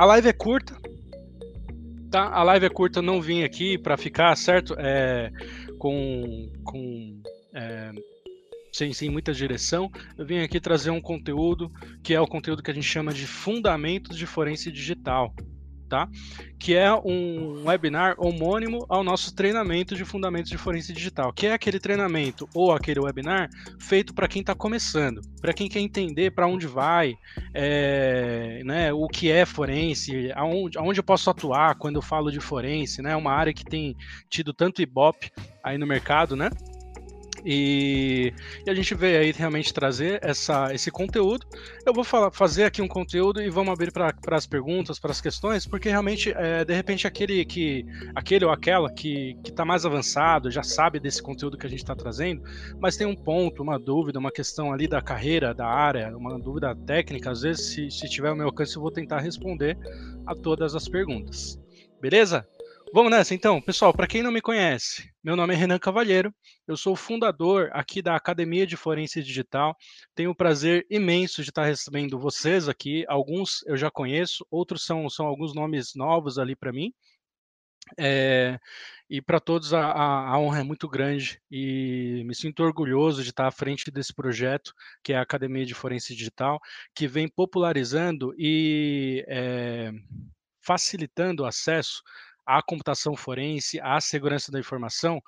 A live é curta, tá? A live é curta, não vim aqui para ficar, certo? É, com, com é, sem, sem muita direção. Eu vim aqui trazer um conteúdo que é o conteúdo que a gente chama de Fundamentos de Forense Digital, tá? Que é um webinar homônimo ao nosso treinamento de fundamentos de forense digital, que é aquele treinamento ou aquele webinar feito para quem está começando, para quem quer entender para onde vai, é, né, o que é forense, aonde, aonde eu posso atuar quando eu falo de forense, né? Uma área que tem tido tanto ibope aí no mercado, né? E, e, a gente veio aí realmente trazer essa, esse conteúdo. Eu vou falar, fazer aqui um conteúdo e vamos abrir para as perguntas, para as questões, porque realmente, é, de repente, aquele que aquele ou aquela que está mais avançado, já sabe desse conteúdo que a gente está trazendo, mas tem um ponto, uma dúvida, uma questão ali da carreira, da área, uma dúvida técnica, às vezes, se, se tiver o meu alcance, eu vou tentar responder a todas as perguntas. Beleza? Vamos nessa então, pessoal. Para quem não me conhece, meu nome é Renan Cavalheiro, eu sou fundador aqui da Academia de Forense Digital. Tenho o prazer imenso de estar recebendo vocês aqui. Alguns eu já conheço, outros são, são alguns nomes novos ali para mim. É, e para todos a, a, honra é muito grande e me sinto orgulhoso de estar à frente desse projeto, que é a Academia de Forense Digital, que vem popularizando e é, facilitando o acesso à computação forense, à segurança da informação,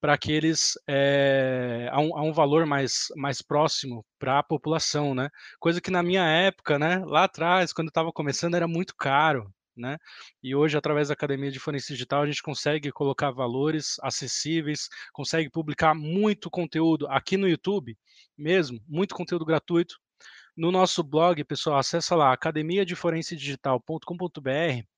para que eles é, a, um, a, um, valor mais, mais próximo para a população, né? Coisa que na minha época, né, lá atrás, quando estava começando, era muito caro, né? E hoje, através da Academia de Forense Digital, a gente consegue colocar valores acessíveis, consegue publicar muito conteúdo aqui no YouTube mesmo, muito conteúdo gratuito. No nosso blog, pessoal, acessa lá academiadeforensedigital.com.br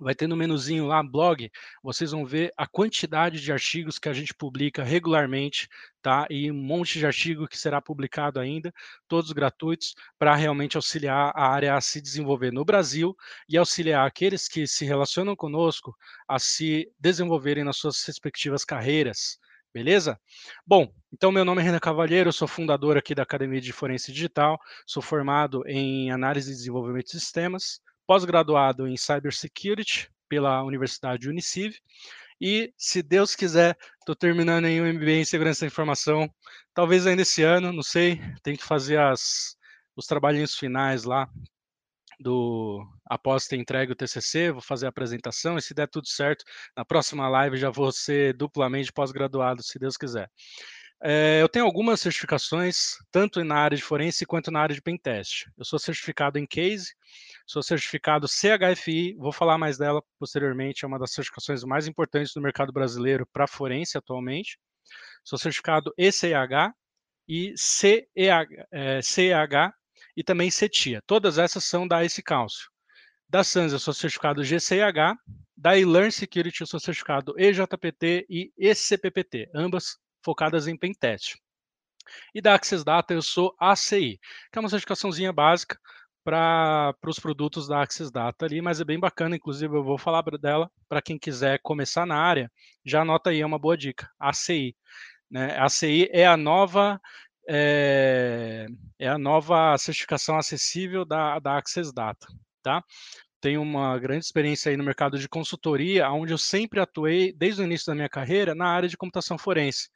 vai ter no menuzinho lá, blog, vocês vão ver a quantidade de artigos que a gente publica regularmente, tá? E um monte de artigo que será publicado ainda, todos gratuitos, para realmente auxiliar a área a se desenvolver no Brasil e auxiliar aqueles que se relacionam conosco a se desenvolverem nas suas respectivas carreiras. Beleza? Bom, então meu nome é Renan Cavalheiro, sou fundador aqui da Academia de Forense Digital, sou formado em análise e desenvolvimento de sistemas, pós-graduado em Cybersecurity pela Universidade Uniciv. E, se Deus quiser, estou terminando em um MBA em Segurança da Informação, talvez ainda esse ano, não sei, tem que fazer as, os trabalhinhos finais lá do após ter entregue o TCC, vou fazer a apresentação e se der tudo certo, na próxima live já vou ser duplamente pós-graduado, se Deus quiser. É, eu tenho algumas certificações, tanto na área de forense quanto na área de pentest. Eu sou certificado em case, sou certificado CHFI, vou falar mais dela posteriormente, é uma das certificações mais importantes do mercado brasileiro para forense atualmente. Sou certificado ECH e CEH, é, CEH e também CETIA. Todas essas são da Ace Council. Da SANS eu sou certificado GCH, da eLearn Security eu sou certificado EJPT e ECPPT, ambas focadas em pentest. E da Access Data eu sou ACI, que é uma certificaçãozinha básica para os produtos da Access Data ali, mas é bem bacana, inclusive eu vou falar dela para quem quiser começar na área, já anota aí, é uma boa dica, ACI. Né? ACI é a nova é, é, a nova certificação acessível da, da Access Data, tá? Tenho uma grande experiência aí no mercado de consultoria, onde eu sempre atuei, desde o início da minha carreira, na área de computação forense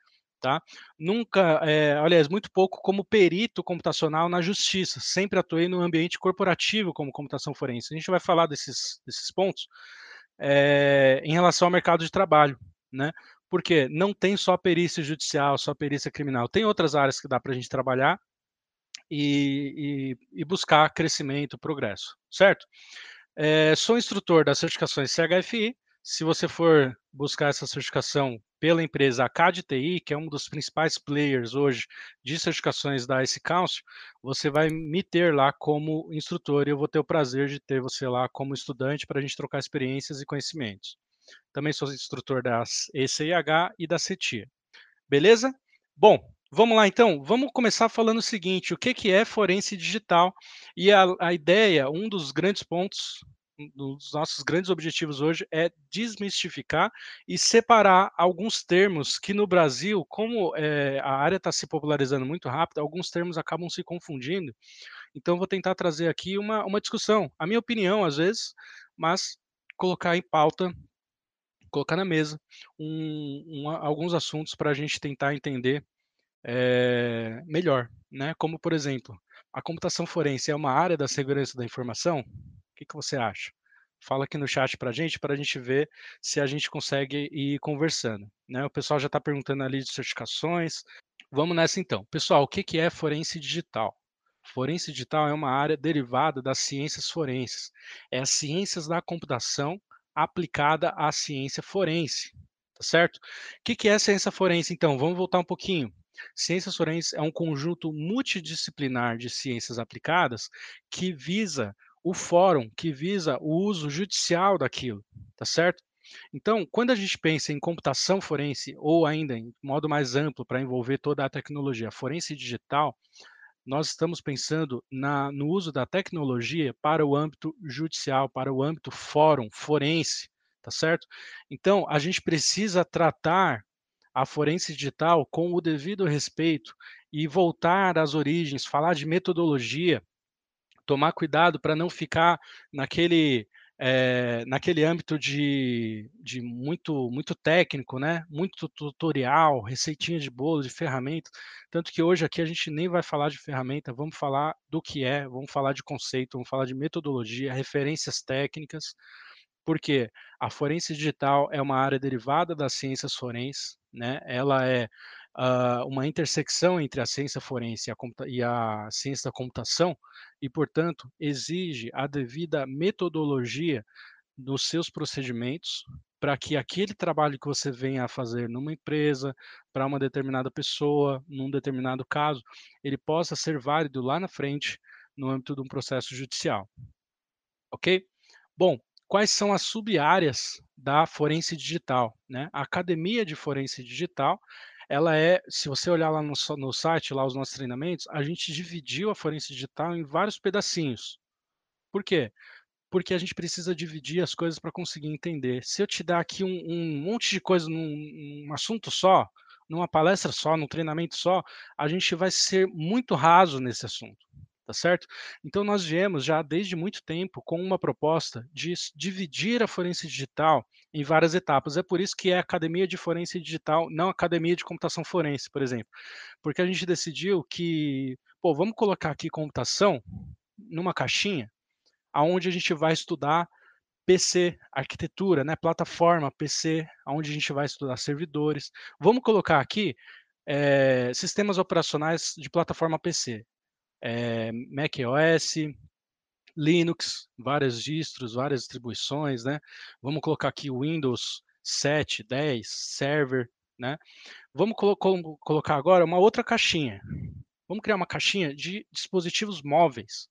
tá? Nunca, é, aliás, muito pouco como perito computacional na justiça. Sempre atuei no ambiente corporativo como computação forense. A gente vai falar desses, desses pontos é, em relação ao mercado de trabalho, né? Porque não tem só perícia judicial, só perícia criminal. Tem outras áreas que dá para a gente trabalhar e, e, e, buscar crescimento, progresso, certo? É, sou instrutor das certificações CHFI. Se você for buscar essa certificação pela empresa ACAD-TI, que é um dos principais players hoje de certificações da ICE Council, você vai me ter lá como instrutor e eu vou ter o prazer de ter você lá como estudante para a gente trocar experiências e conhecimentos. Também sou instrutor da ECIH e da CETIA. Beleza? Bom, Vamos lá, então. Vamos começar falando o seguinte: o que, que é forense digital? E a, a ideia, um dos grandes pontos um dos nossos grandes objetivos hoje é desmistificar e separar alguns termos que no Brasil, como é, a área está se popularizando muito rápido, alguns termos acabam se confundindo Então vou tentar trazer aqui uma uma discussão, a minha opinião às vezes, mas colocar em pauta, colocar na mesa um um alguns assuntos para a gente tentar entender, eh, melhor, né, como por exemplo, a computação forense é uma área da segurança da informação? O que que você acha? Fala aqui no chat para a gente, para a gente ver se a gente consegue ir conversando, né. O pessoal já está perguntando ali de certificações. Vamos nessa então. Pessoal, o que que é forense digital? Forense digital é uma área derivada das ciências forenses. É as ciências da computação aplicada à ciência forense, tá certo? O que que é ciência forense então? Vamos voltar um pouquinho. Ciências forenses é um conjunto multidisciplinar de ciências aplicadas que visa o fórum, que visa o uso judicial daquilo, tá certo? Então, quando a gente pensa em computação forense, ou ainda em modo mais amplo para envolver toda a tecnologia forense digital, nós estamos pensando na no uso da tecnologia para o âmbito judicial, para o âmbito fórum, forense, tá certo? Então, a gente precisa tratar a forense digital com o devido respeito e voltar às origens, falar de metodologia, tomar cuidado para não ficar naquele, eh, naquele âmbito de de muito muito técnico, né, muito tutorial, receitinha de bolo, de ferramenta, tanto que hoje aqui a gente nem vai falar de ferramenta, vamos falar do que é, vamos falar de conceito, vamos falar de metodologia, referências técnicas, porque a forense digital é uma área derivada das ciências forenses, né, ela é, hã, uma intersecção entre a ciência forense e a e a ciência da computação, e portanto, exige a devida metodologia dos seus procedimentos, para que aquele trabalho que você venha a fazer numa empresa, para uma determinada pessoa, num determinado caso, ele possa ser válido lá na frente, no âmbito de um processo judicial. Ok? Bom, quais são as sub-áreas da forense digital, né? A academia de forense digital, ela é se você olhar lá no no site, lá os nossos treinamentos, a gente dividiu a forense digital em vários pedacinhos. Por quê? Porque a gente precisa dividir as coisas para conseguir entender. Se eu te dar aqui um um monte de coisa num num assunto só, numa palestra só, num treinamento só, a gente vai ser muito raso nesse assunto, tá certo? Então nós viemos já desde muito tempo com uma proposta de dividir a forense digital em várias etapas, é por isso que é academia de forense digital, não academia de computação forense, por exemplo. Porque a gente decidiu que, pô, vamos colocar aqui computação numa caixinha, aonde a gente vai estudar PC, arquitetura, né, plataforma PC, aonde a gente vai estudar servidores. Vamos colocar aqui, eh, sistemas operacionais de plataforma PC, eh, macOS, Linux, várias distros, várias distribuições, né. Vamos colocar aqui Windows 7, 10, Server, né. Vamos colo colocar agora uma outra caixinha. Vamos criar uma caixinha de dispositivos móveis.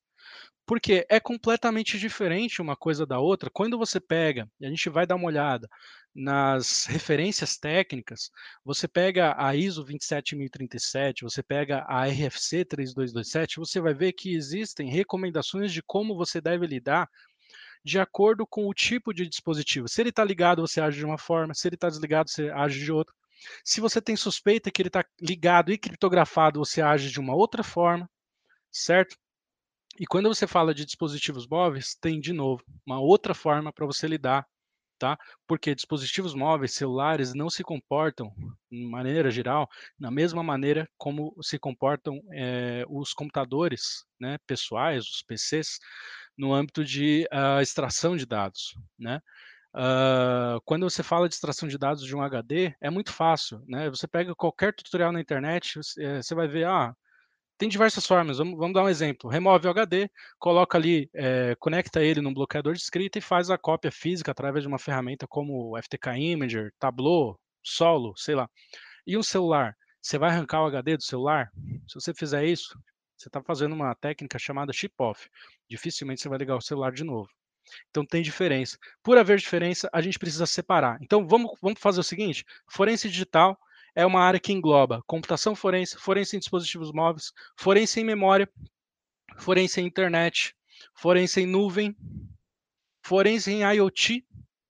Porque é completamente diferente uma coisa da outra, quando você pega, e a gente vai dar uma olhada nas referências técnicas, você pega a ISO 27037, você pega a RFC 3227, você vai ver que existem recomendações de como você deve lidar, de acordo com o tipo de dispositivo. Se ele está ligado, você age de uma forma, se ele está desligado, você age de outra. Se você tem suspeita que ele está ligado e criptografado, você age de uma outra forma, certo? E quando você fala de dispositivos móveis, tem de novo, uma outra forma para você lidar, tá? Porque dispositivos móveis, celulares, não se comportam, de maneira geral, na mesma maneira como se comportam, eh, os computadores, né, pessoais, os PCs, no âmbito de, hã, extração de dados, né. Hã, quando você fala de extração de dados de um HD, é muito fácil, né, você pega qualquer tutorial na internet, você eh, você vai ver, ah, tem diversas formas, vamos vamos dar um exemplo, remove o HD, coloca ali, eh, conecta ele num bloqueador de escrita e faz a cópia física através de uma ferramenta como FTK Imager, Tableau, Solo, sei lá. E um celular, você vai arrancar o HD do celular? Se você fizer isso, você está fazendo uma técnica chamada chip off, dificilmente você vai ligar o celular de novo. Então tem diferença. Por haver diferença, a gente precisa separar. Então vamos vamos fazer o seguinte, forense digital é uma área que engloba computação forense, forense em dispositivos móveis, forense em memória, forense em internet, forense em nuvem, forense em IoT,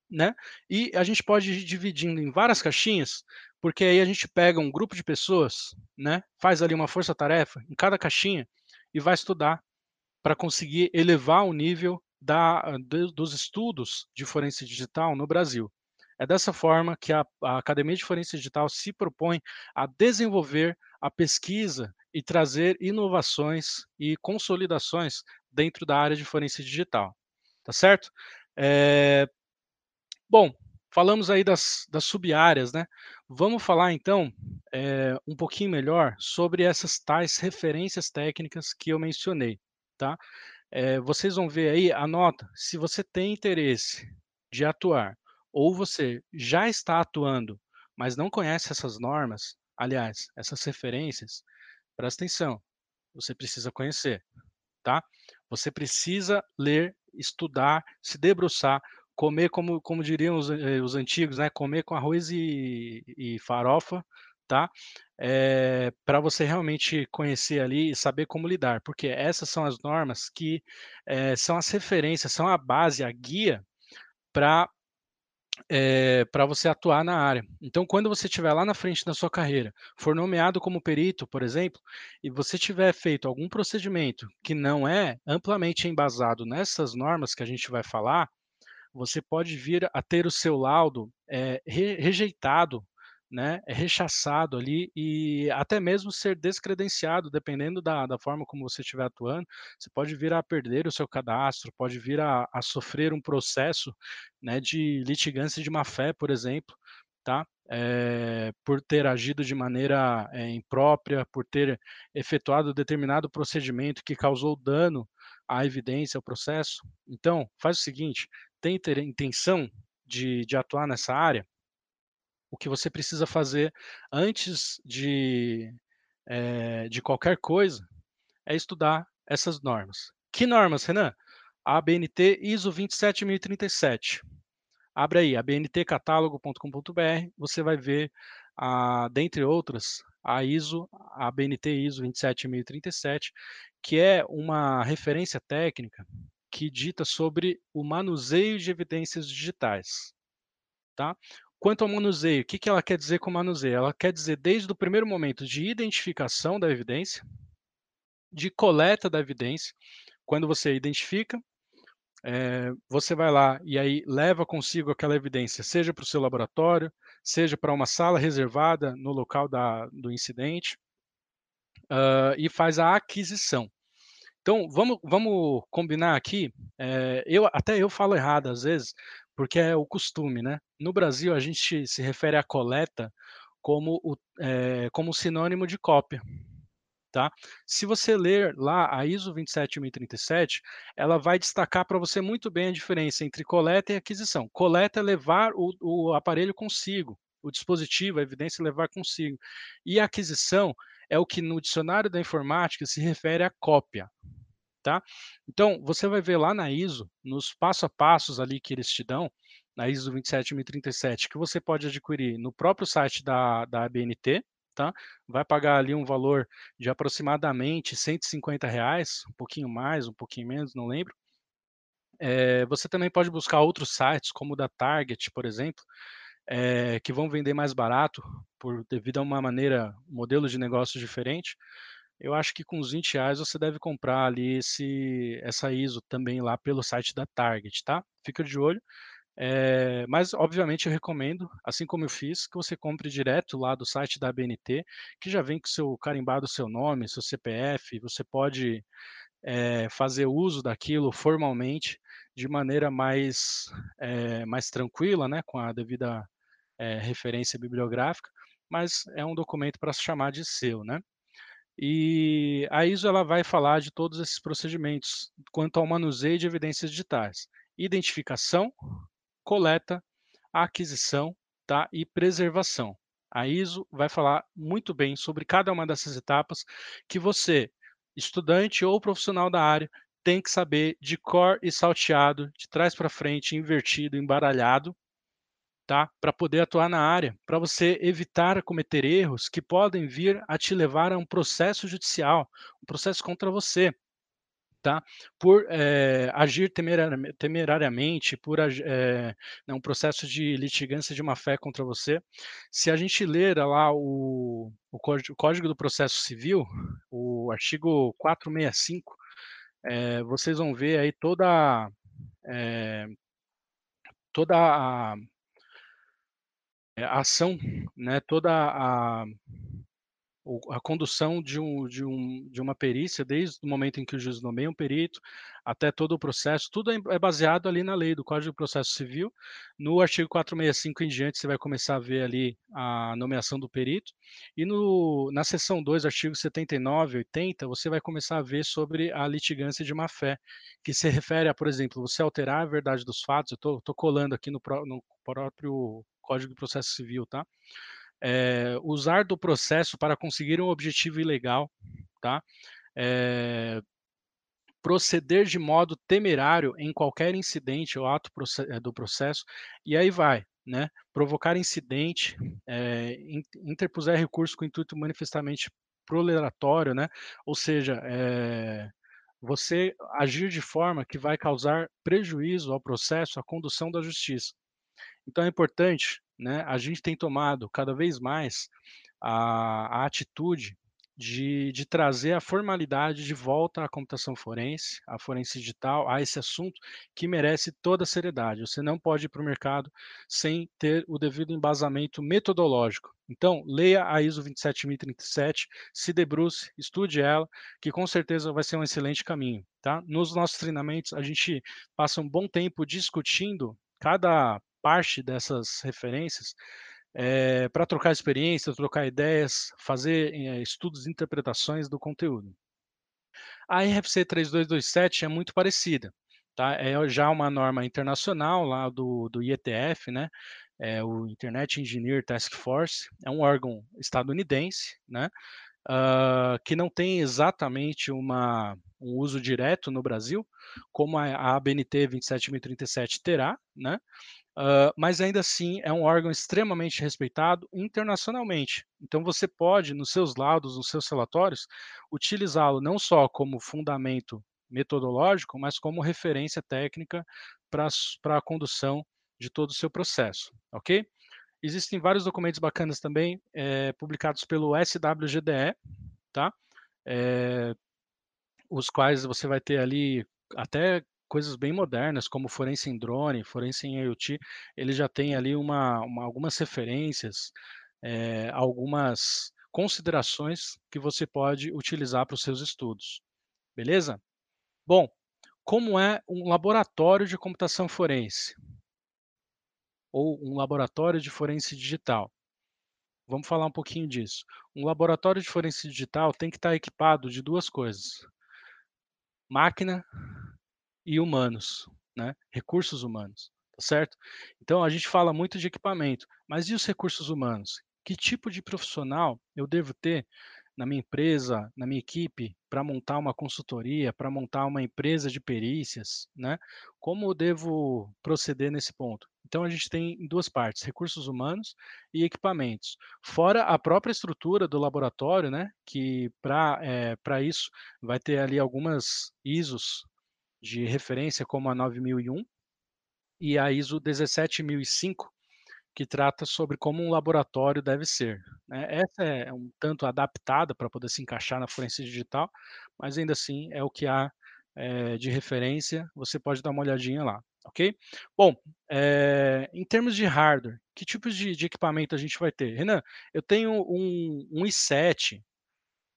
né, e a gente pode ir dividindo em várias caixinhas, porque aí a gente pega um grupo de pessoas, né, faz ali uma força-tarefa em cada caixinha e vai estudar para conseguir elevar o nível da, dos estudos de forense digital no Brasil. É dessa forma que a, a Academia de Forense Digital se propõe a desenvolver a pesquisa e trazer inovações e consolidações dentro da área de forense digital. Tá certo? É... Bom, falamos aí das, das sub-áreas, né? Vamos falar então é, um pouquinho melhor sobre essas tais referências técnicas que eu mencionei, tá? É, vocês vão ver aí, anota, se você tem interesse de atuar ou você já está atuando, mas não conhece essas normas, aliás, essas referências, presta atenção, você precisa conhecer, tá? Você precisa ler, estudar, se debruçar, comer como, como diriam os, eh, os antigos, né? Comer com arroz e, e farofa, tá? É, eh, para você realmente conhecer ali e saber como lidar, porque essas são as normas que é, são as referências, são a base, a guia para é, eh, para você atuar na área. Então, quando você estiver lá na frente da sua carreira, for nomeado como perito, por exemplo, e você tiver feito algum procedimento que não é amplamente embasado nessas normas que a gente vai falar, você pode vir a ter o seu laudo é, re, rejeitado né, é rechaçado ali e até mesmo ser descredenciado, dependendo da, da forma como você estiver atuando, você pode vir a perder o seu cadastro, pode vir a, a sofrer um processo né, de litigância de má-fé, por exemplo, tá? É, por ter agido de maneira é, imprópria, por ter efetuado determinado procedimento que causou dano à evidência, ao processo. Então, faz o seguinte, tem intenção de, de atuar nessa área? O que você precisa fazer antes de, é, de qualquer coisa é estudar essas normas. Que normas, Renan? A ABNT ISO 27037. Abre aí, abntcatálogo.com.br, você vai ver, a, dentre outras, a ISO, a ABNT ISO 27037, que é uma referência técnica que dita sobre o manuseio de evidências digitais. Tá? Quanto ao manuseio, o que, que ela quer dizer com manuseio? Ela quer dizer desde o primeiro momento de identificação da evidência, de coleta da evidência, quando você identifica, é, você vai lá e aí leva consigo aquela evidência, seja para o seu laboratório, seja para uma sala reservada no local da, do incidente, uh, e faz a aquisição. Então, vamos, vamos combinar aqui, é, eu, até eu falo errado às vezes, porque é o costume, né? No Brasil, a gente se refere à coleta como, o, é, como sinônimo de cópia. Tá? Se você ler lá a ISO 27037, ela vai destacar para você muito bem a diferença entre coleta e aquisição. Coleta é levar o, o aparelho consigo, o dispositivo, a evidência levar consigo. E aquisição é o que no dicionário da informática se refere à cópia tá? Então, você vai ver lá na ISO, nos passo a passos ali que eles te dão, na ISO 27037, que você pode adquirir no próprio site da, da ABNT, tá? Vai pagar ali um valor de aproximadamente 150 reais, um pouquinho mais, um pouquinho menos, não lembro. É, você também pode buscar outros sites, como o da Target, por exemplo, é, que vão vender mais barato, por devido a uma maneira, modelo de negócio diferente eu acho que com os 20 reais você deve comprar ali esse, essa ISO também lá pelo site da Target, tá? Fica de olho. É, mas, obviamente, eu recomendo, assim como eu fiz, que você compre direto lá do site da ABNT, que já vem com seu carimbado seu nome, seu CPF, você pode é, fazer uso daquilo formalmente de maneira mais, é, mais tranquila, né, com a devida referência bibliográfica, mas é um documento para se chamar de seu, né? E a ISO ela vai falar de todos esses procedimentos quanto ao manuseio de evidências digitais: identificação, coleta, aquisição tá? e preservação. A ISO vai falar muito bem sobre cada uma dessas etapas que você, estudante ou profissional da área, tem que saber de cor e salteado, de trás para frente, invertido, embaralhado, tá? Para poder atuar na área, para você evitar cometer erros que podem vir a te levar a um processo judicial, um processo contra você, tá? Por é, agir temerariamente, por é, um processo de litigância de uma fé contra você. Se a gente ler lá o, o Código do Processo Civil, o artigo 465, eh, vocês vão ver aí toda, eh, toda a a ação, né, toda a a condução de um de um de uma perícia, desde o momento em que o juiz nomeia um perito, até todo o processo, tudo é é baseado ali na lei do Código de Processo Civil. No artigo 465 em diante, você vai começar a ver ali a nomeação do perito, e no na seção 2, artigo 79 e 80, você vai começar a ver sobre a litigância de má-fé, que se refere a, por exemplo, você alterar a verdade dos fatos, eu tô colando aqui no no próprio Código de Processo Civil, tá? Eh, usar do processo para conseguir um objetivo ilegal, tá? Eh, proceder de modo temerário em qualquer incidente ou ato eh, do processo, e aí vai, né? Provocar incidente, in interpuser recurso com intuito manifestamente proleratório, né? Ou seja, eh, você agir de forma que vai causar prejuízo ao processo, à condução da justiça. Então é importante, né, a gente tem tomado cada vez mais a a atitude de de trazer a formalidade de volta à computação forense, à forense digital, a esse assunto que merece toda a seriedade. Você não pode ir para o mercado sem ter o devido embasamento metodológico. Então, leia a ISO 27037, se debruce, estude ela, que com certeza vai ser um excelente caminho, tá? Nos nossos treinamentos, a gente passa um bom tempo discutindo cada parte dessas referências, eh, pra trocar experiências, trocar ideias, fazer, eh, estudos e interpretações do conteúdo. A RFC 3227 é muito parecida, tá? É já uma norma internacional lá do do IETF, né, é o Internet Engineer Task Force, é um órgão estadunidense, né, hã, que não tem exatamente uma um uso direto no Brasil, como a a ABNT 27037 terá, né, hã, mas ainda assim é um órgão extremamente respeitado internacionalmente. Então você pode, nos seus laudos, nos seus relatórios, utilizá-lo não só como fundamento metodológico, mas como referência técnica su pra condução de todo o seu processo, ok? Existem vários documentos bacanas também, eh, publicados pelo SWGDE, tá? Eh, os quais você vai ter ali até coisas bem modernas, como forense em drone, forense em IoT, ele já tem ali uma uma algumas referências, eh, algumas considerações que você pode utilizar para os seus estudos, beleza? Bom, como é um laboratório de computação forense? Ou um laboratório de forense digital? Vamos falar um pouquinho disso. Um laboratório de forense digital tem que estar equipado de 2 coisas máquina e humanos, né, recursos humanos, tá certo? Então a gente fala muito de equipamento, mas e os recursos humanos? Que tipo de profissional eu devo ter na minha empresa, na minha equipe, pra montar uma consultoria, pra montar uma empresa de perícias, né? Como eu devo proceder nesse ponto? Então a gente tem em 2 partes, recursos humanos e equipamentos. Fora a própria estrutura do laboratório, né, que pra, eh, pra isso vai ter ali algumas ISOs de referência, como a 9001 e a ISO 17005, que trata sobre como um laboratório deve ser, né. Essa é um tanto adaptada pra poder se encaixar na forense digital, mas ainda assim é o que há, eh, de referência, você pode dar uma olhadinha lá, ok? Bom, eh, em termos de hardware, que tipos de de equipamento a gente vai ter? "Renan, eu tenho um um i7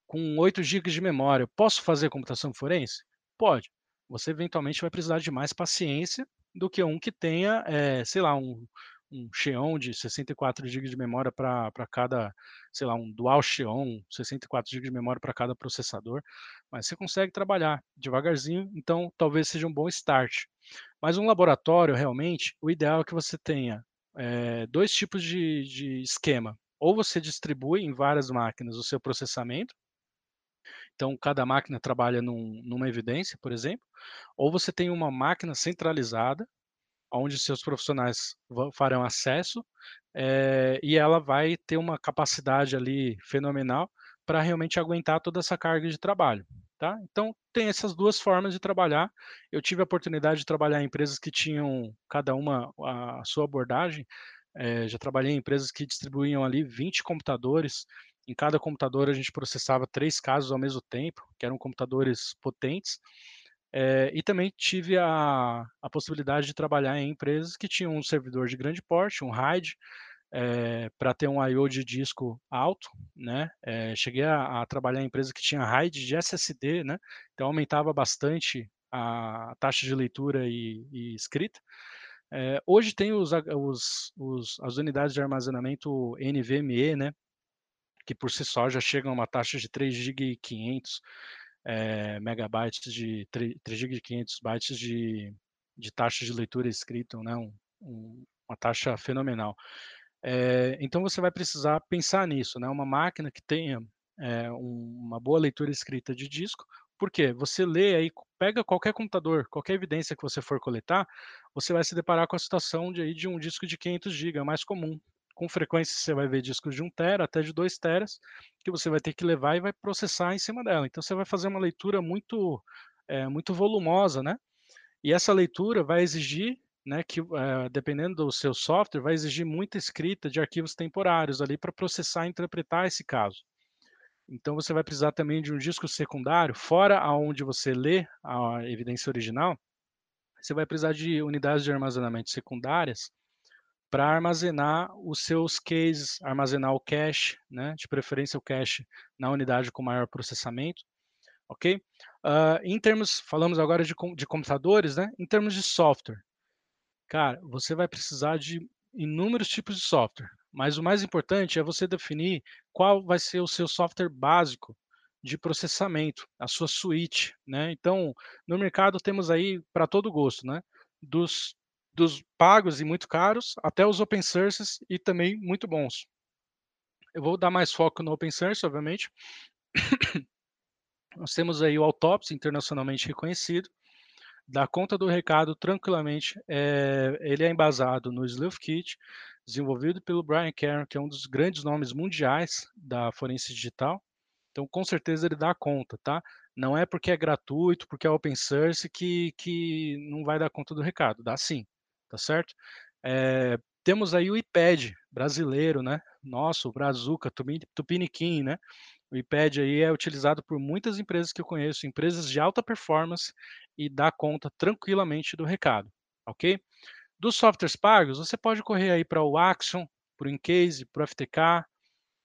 com 8 gigas de memória, posso fazer computação forense?" Pode. Você eventualmente vai precisar de mais paciência do que um que tenha, eh, sei lá, um um Xeon de 64 gigas de memória pra cada, sei lá, um Dual Xeon, 64 gigas de memória pra cada processador, mas você consegue trabalhar devagarzinho, então talvez seja um bom start. Mas um laboratório, realmente, o ideal é que você tenha, eh, 2 tipos de de esquema, ou você distribui em várias máquinas o seu processamento então cada máquina trabalha num numa evidência, por exemplo, ou você tem uma máquina centralizada, aonde seus profissionais farão acesso, eh, e ela vai ter uma capacidade ali fenomenal pra realmente aguentar toda essa carga de trabalho, tá? Então tem essas 2 formas de trabalhar. Eu tive a oportunidade de trabalhar em empresas que tinham cada uma a sua abordagem, eh, já trabalhei em empresas que distribuíam ali 20 computadores, em cada computador a gente processava 3 casos ao mesmo tempo, que eram computadores potentes, Eh, e também tive a a possibilidade de trabalhar em empresas que tinham um servidor de grande porte, um RAID, eh, pra ter um I/O de disco alto, né, eh, cheguei a a trabalhar em empresa que tinha RAID de SSD, né, então aumentava bastante a taxa de leitura e e escrita. Eh, hoje tem os os os as unidades de armazenamento NVMe, né, que por si só já chegam a uma taxa de 3 giga e 500, eh, megabytes de tre 3 giga e 500 bytes de de taxa de leitura escrita, né, um um uma taxa fenomenal. Eh, então você vai precisar pensar nisso, né, uma máquina que tenha, eh, uma boa leitura escrita de disco, por quê? Você lê aí pega qualquer computador, qualquer evidência que você for coletar, você vai se deparar com a situação de aí de um disco de 500 giga, é mais comum. Com frequência você vai ver discos de 1 tera até de 2 teras, que você vai ter que levar e vai processar em cima dela, então você vai fazer uma leitura muito, eh, muito volumosa, né, e essa leitura vai exigir, né, que eh, dependendo do seu software, vai exigir muita escrita de arquivos temporários ali pra processar e interpretar esse caso. Então você vai precisar também de um disco secundário, fora aonde você lê a evidência original, você vai precisar de unidades de armazenamento secundárias pra armazenar os seus cases, armazenar o cache, né, de preferência o cache na unidade com maior processamento, ok? Hã, em termos falamos agora de de computadores, né, em termos de software, cara, você vai precisar de inúmeros tipos de software, mas o mais importante é você definir qual vai ser o seu software básico de processamento, a sua suíte, né, então, no mercado temos aí pra todo gosto, né, dos dos pagos e muito caros, até os open sources e também muito bons. Eu vou dar mais foco no open source, obviamente. Nós temos aí o Autopsy, internacionalmente reconhecido, dá conta do recado tranquilamente, eh, ele é embasado no Sleuthkit, desenvolvido pelo Brian Keren, que é um dos grandes nomes mundiais da forense digital, então com certeza ele dá conta, tá. Não é porque é gratuito, porque é open source que que não vai dar conta do recado, dá sim, tá certo? Eh, temos aí o ePad brasileiro, né, nosso, Brazuca, tupiniquim, né, o ePad aí é utilizado por muitas empresas que eu conheço, empresas de alta performance e dá conta tranquilamente do recado, ok? Dos softwares pagos, você pode correr aí pra o Axiom, para o incase, para o FTK,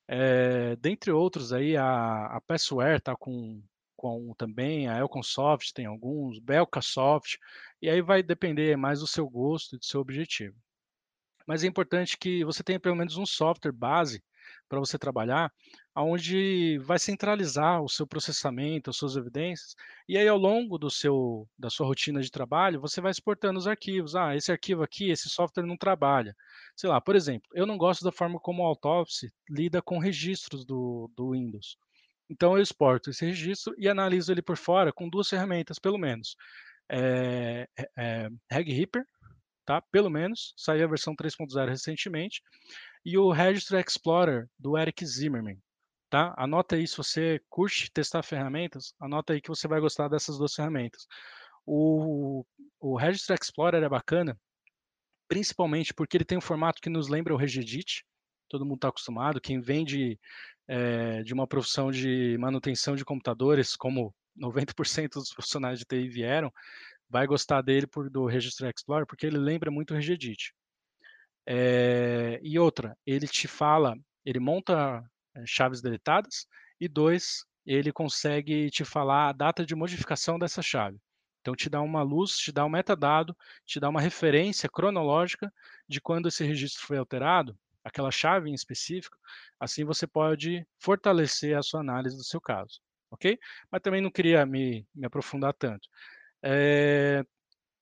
eh, dentre outros aí, a a Passware tá com com também, a Elconsoft tem alguns, Belcasoft, e aí vai depender mais do seu gosto e do seu objetivo. Mas é importante que você tenha pelo menos um software base pra você trabalhar, aonde vai centralizar o seu processamento, as suas evidências, e aí ao longo do seu da sua rotina de trabalho, você vai exportando os arquivos, "Ah, esse arquivo aqui, esse software não trabalha", sei lá, por exemplo, eu não gosto da forma como o Autopsy lida com registros do do Windows, então eu exporto esse registro e analiso ele por fora com 2 ferramentas pelo menos, eh eh, Regripper, tá, pelo menos, saiu a versão 3.0 recentemente, e o Registry Explorer do Eric Zimmermann, tá, anota aí se você curte testar ferramentas, anota aí que você vai gostar dessas 2 ferramentas. O o Registry Explorer é bacana, principalmente porque ele tem um formato que nos lembra o Regedit, todo mundo tá acostumado, quem vem de, eh, de uma profissão de manutenção de computadores, como 90% dos profissionais de TI vieram, vai gostar dele por do Registry Explorer, porque ele lembra muito o Regedit. Eh, e outra, ele te fala ele monta chaves deletadas, e 2, ele consegue te falar a data de modificação dessa chave. Então te dá uma luz, te dá um metadado, te dá uma referência cronológica de quando esse registro foi alterado, aquela chave em específico, assim você pode fortalecer a sua análise do seu caso, ok? Mas também não queria me me aprofundar tanto. Eh,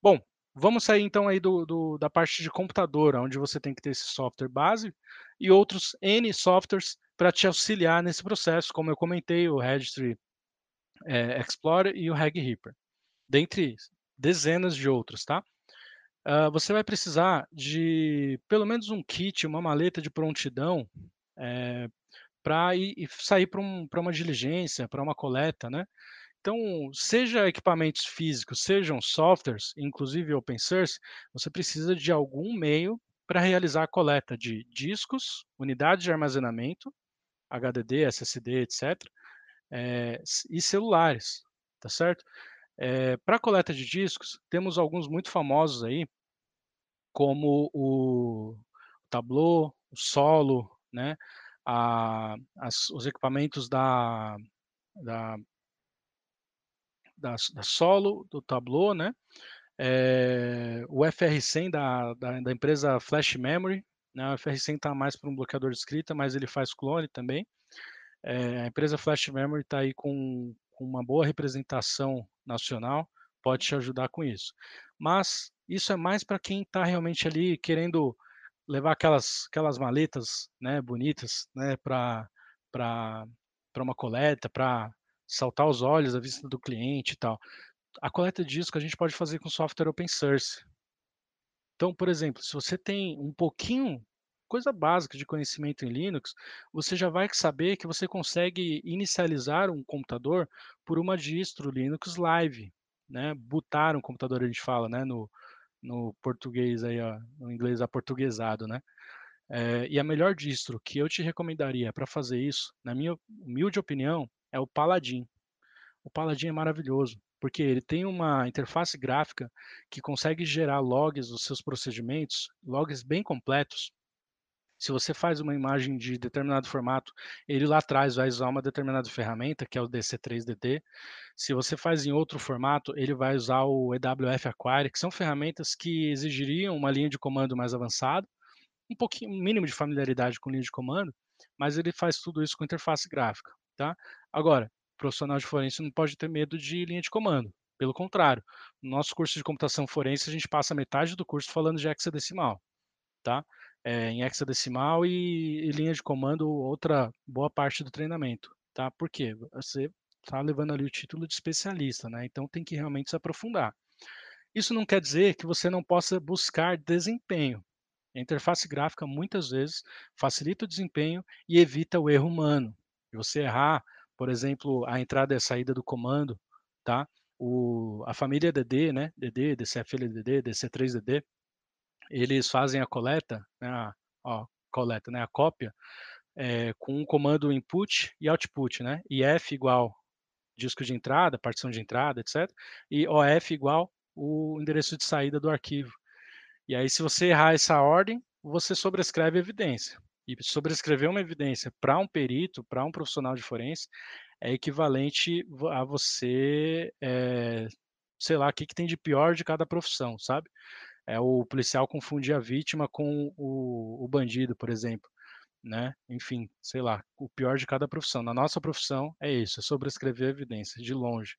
bom, vamos sair então aí do do da parte de computador, aonde você tem que ter esse software base, e outros N softwares pra te auxiliar nesse processo, como eu comentei, o Registry, eh, Explorer e o Regripper, dentre dezenas de outros, tá. Hã, você vai precisar de pelo menos um kit, uma maleta de prontidão, eh, pra ir e sair pra um uma diligência, pra uma coleta, né. Então, seja equipamentos físicos, sejam softwares, inclusive open source, você precisa de algum meio pra realizar a coleta de discos, unidades de armazenamento, HDD, SSD, etcétera, eh, e celulares, tá certo? Eh, pra coleta de discos, temos alguns muito famosos aí como o Tableau, o Solo, né, a as os equipamentos da da da da Solo, do Tableau, né, eh, o FR100 da da da empresa Flash Memory, né, o FR100 tá mais para um bloqueador de escrita, mas ele faz clone também. Eh, a empresa Flash Memory tá aí com uma boa representação nacional, pode te ajudar com isso. Mas, isso é mais pra quem tá realmente ali querendo levar aquelas aquelas maletas, né, bonitas, né, pra uma coleta, pra saltar os olhos à vista do cliente e tal. A coleta de disco a gente pode fazer com software open source. Então, por exemplo, se você tem um pouquinho coisa básica de conhecimento em Linux, você já vai saber que você consegue inicializar um computador por uma distro Linux Live, né, bootar um computador a gente fala, né, no no português aí, ó, no inglês aportuguesado, né. Eh, e a melhor distro que eu te recomendaria pra fazer isso, na minha humilde opinião, é o Paladin. O Paladin é maravilhoso, porque ele tem uma interface gráfica que consegue gerar logs dos seus procedimentos, logs bem completos. Se você faz uma imagem de determinado formato, ele lá atrás vai usar uma determinada ferramenta, que é o DC3DD. Se você faz em outro formato, ele vai usar o EWF Aquire, que são ferramentas que exigiriam uma linha de comando mais avançada, um pouquinho mínimo de familiaridade com linha de comando, mas ele faz tudo isso com interface gráfica, tá. Agora, profissional de forense não pode ter medo de linha de comando, pelo contrário, no nosso curso de computação forense, a gente passa metade do curso falando de hexadecimal, tá. Eh, em hexadecimal e e linha de comando, outra boa parte do treinamento, tá. Por quê? Você tá levando ali o título de especialista, né, então tem que realmente se aprofundar. Isso não quer dizer que você não possa buscar desempenho. A interface gráfica, muitas vezes, facilita o desempenho e evita o erro humano. De você errar, por exemplo, a entrada e a saída do comando, tá. O a família DD, né, DD, DCFLDD, DC3DD, eles fazem a coleta, né, a coleta, né, a cópia, eh, com um comando input e output, né, IF igual disco de entrada, partição de entrada, etcétera, e OF igual o endereço de saída do arquivo. E aí se você errar essa ordem, você sobrescreve a evidência. E sobrescrever uma evidência pra um perito, pra um profissional de forense, é equivalente a você, eh, sei lá, que que tem de pior de cada profissão, sabe. É o policial confundir a vítima com o o bandido, por exemplo, né, enfim, sei lá, o pior de cada profissão. Na nossa profissão é isso, é sobrescrever a evidência, de longe.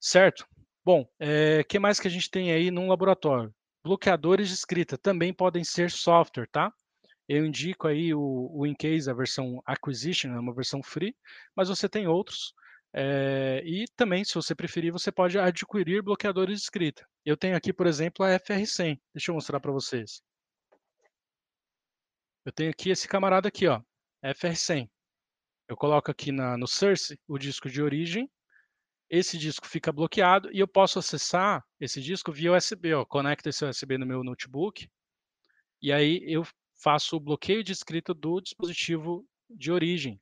Certo? Bom, eh, que mais que a gente tem aí num laboratório? Bloqueadores de escrita, também podem ser software, tá. Eu indico aí o o InCase, a versão Acquisition, é uma versão free, mas você tem outros, eh, e também, se você preferir, você pode adquirir bloqueadores de escrita. Eu tenho aqui, por exemplo, a FR100, deixa eu mostrar pra vocês. Eu tenho aqui esse camarada aqui, ó, FR100. Eu coloco aqui na no source o disco de origem, esse disco fica bloqueado e eu posso acessar esse disco via USB, ó, conecto esse USB no meu notebook, e aí eu faço o bloqueio de escrita do dispositivo de origem.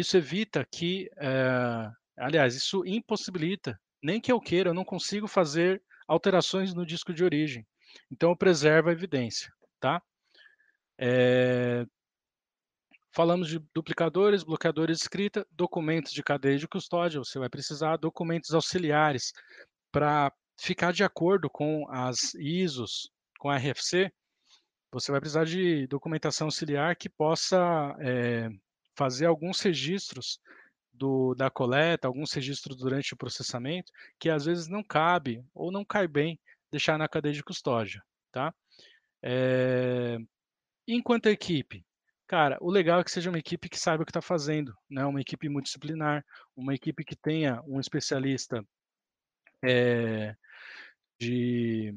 Isso evita que, eh, aliás, isso impossibilita, nem que eu queira, eu não consigo fazer alterações no disco de origem, então eu preservo a evidência, tá. Eh falamos de duplicadores, bloqueadores de escrita, documentos de cadeia de custódia, você vai precisar documentos auxiliares pra ficar de acordo com as ISOs, com a RFC, você vai precisar de documentação auxiliar que possa, eh, fazer alguns registros do da coleta, alguns registros durante o processamento, que às vezes não cabe ou não cai bem deixar na cadeia de custódia, tá. Eh, enquanto a equipe, cara, o legal é que seja uma equipe que saiba o que tá fazendo, né, uma equipe multidisciplinar, uma equipe que tenha um especialista, eh, de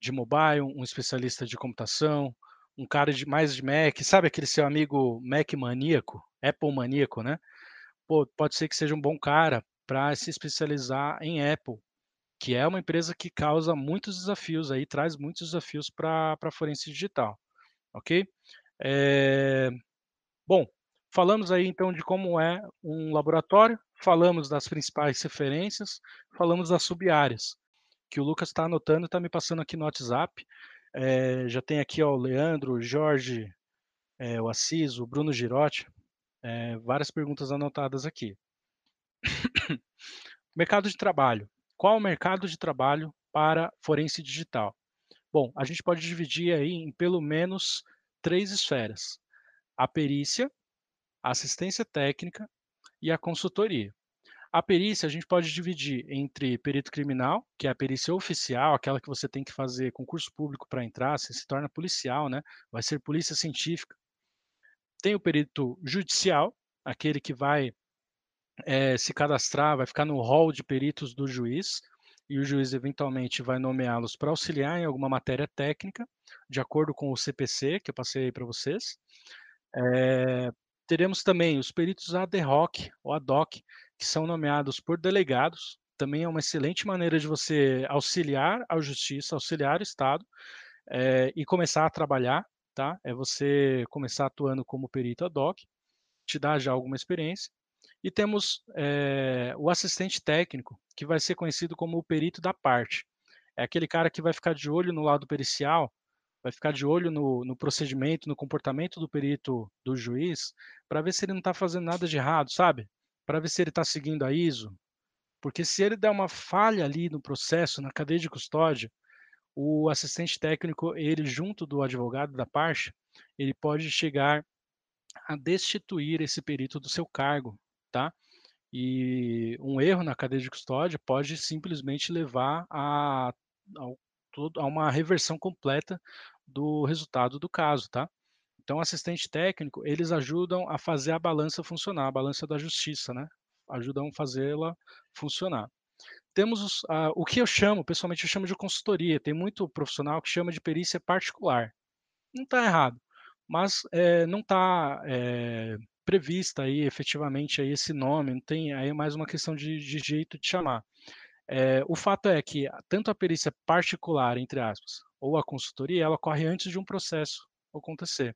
de mobile, um especialista de computação, um cara de mais de Mac, sabe aquele seu amigo Mac maníaco, Apple maníaco, né. Pô, pode ser que seja um bom cara pra se especializar em Apple, que é uma empresa que causa muitos desafios aí, traz muitos desafios pra pra forense digital, ok. Eh, bom, Falamos aí então de como é um laboratório, falamos das principais referências, falamos das sub-áreas, que o Lucas está anotando está me passando aqui no WhatsApp. É, já tem aqui ó, o Leandro, o Jorge, é, o Assis, o Bruno Girotti, é, várias perguntas anotadas aqui. mercado de trabalho. Qual o mercado de trabalho para forense digital? Bom, a gente pode dividir aí em pelo menos três esferas: a perícia, a assistência técnica e a consultoria. A perícia a gente pode dividir entre perito criminal, que é a perícia oficial, aquela que você tem que fazer concurso público para entrar, você se torna policial, né? Vai ser polícia científica. Tem o perito judicial, aquele que vai é, se cadastrar, vai ficar no hall de peritos do juiz, e o juiz eventualmente vai nomeá-los para auxiliar em alguma matéria técnica, de acordo com o CPC, que eu passei aí para vocês. É, teremos também os peritos ad hoc ou ad hoc, que são nomeados por delegados. Também é uma excelente maneira de você auxiliar a justiça, auxiliar o Estado é, e começar a trabalhar, tá? É você começar atuando como perito ad hoc, te dá já alguma experiência. E temos é, o assistente técnico, que vai ser conhecido como o perito da parte. É aquele cara que vai ficar de olho no lado pericial, vai ficar de olho no, no procedimento, no comportamento do perito do juiz, para ver se ele não está fazendo nada de errado, sabe? Para ver se ele está seguindo a ISO. Porque se ele der uma falha ali no processo, na cadeia de custódia, o assistente técnico, ele junto do advogado da parte, ele pode chegar a destituir esse perito do seu cargo, tá? E um erro na cadeia de custódia pode simplesmente levar a, a, a uma reversão completa do resultado do caso, tá? Então, assistente técnico, eles ajudam a fazer a balança funcionar, a balança da justiça, né? Ajudam a fazê-la funcionar. Temos os, o que eu chamo, pessoalmente eu chamo de consultoria. Tem muito profissional que chama de perícia particular. Não está errado, mas é, não está é, prevista aí efetivamente aí esse nome, não tem aí é mais uma questão de, de jeito de chamar. É, o fato é que tanto a perícia particular, entre aspas, ou a consultoria, ela ocorre antes de um processo acontecer,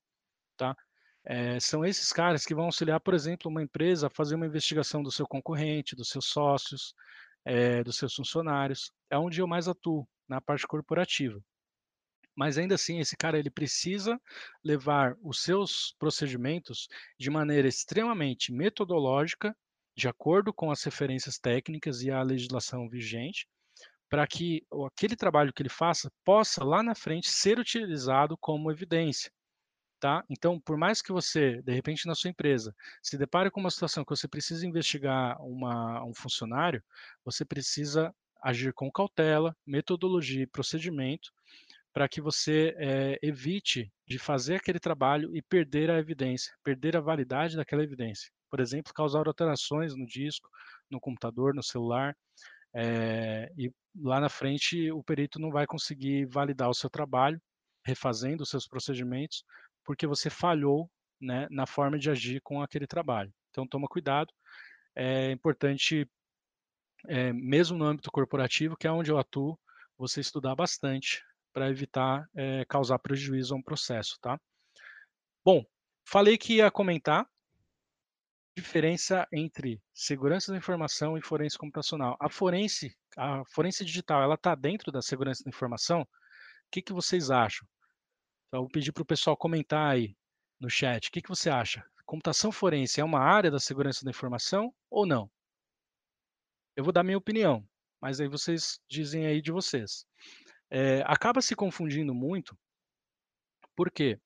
tá? É, são esses caras que vão auxiliar, por exemplo, uma empresa a fazer uma investigação do seu concorrente, dos seus sócios, é, dos seus funcionários. É onde eu mais atuo, na parte corporativa. Mas ainda assim, esse cara ele precisa levar os seus procedimentos de maneira extremamente metodológica, de acordo com as referências técnicas e a legislação vigente, para que aquele trabalho que ele faça possa lá na frente ser utilizado como evidência. Tá? Então, por mais que você, de repente, na sua empresa, se depare com uma situação que você precisa investigar uma, um funcionário, você precisa agir com cautela, metodologia e procedimento para que você é, evite de fazer aquele trabalho e perder a evidência, perder a validade daquela evidência. Por exemplo, causar alterações no disco, no computador, no celular, é, e lá na frente o perito não vai conseguir validar o seu trabalho, refazendo os seus procedimentos, porque você falhou né, na forma de agir com aquele trabalho. Então, toma cuidado. É importante, é, mesmo no âmbito corporativo, que é onde eu atuo, você estudar bastante para evitar é, causar prejuízo a um processo, tá? Bom, falei que ia comentar diferença entre segurança da informação e forense computacional. A forense, a forense digital, ela está dentro da segurança da informação? O que, que vocês acham? Eu vou pedir para o pessoal comentar aí no chat. O que, que você acha? Computação forense é uma área da segurança da informação ou não? Eu vou dar minha opinião, mas aí vocês dizem aí de vocês é, acaba se confundindo muito, porque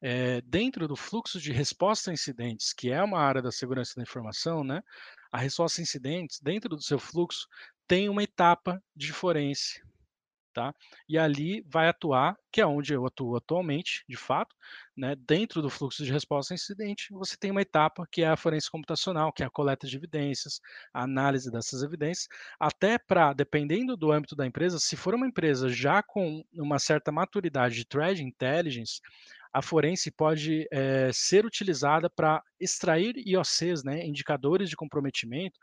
é, dentro do fluxo de resposta a incidentes, que é uma área da segurança da informação, né, a resposta a incidentes, dentro do seu fluxo, tem uma etapa de forense, Tá? E ali vai atuar, que é onde eu atuo atualmente, de fato, né? dentro do fluxo de resposta a incidente, você tem uma etapa que é a forense computacional, que é a coleta de evidências, a análise dessas evidências, até para, dependendo do âmbito da empresa, se for uma empresa já com uma certa maturidade de threat intelligence, a forense pode é, ser utilizada para extrair IOCs, né, indicadores de comprometimento,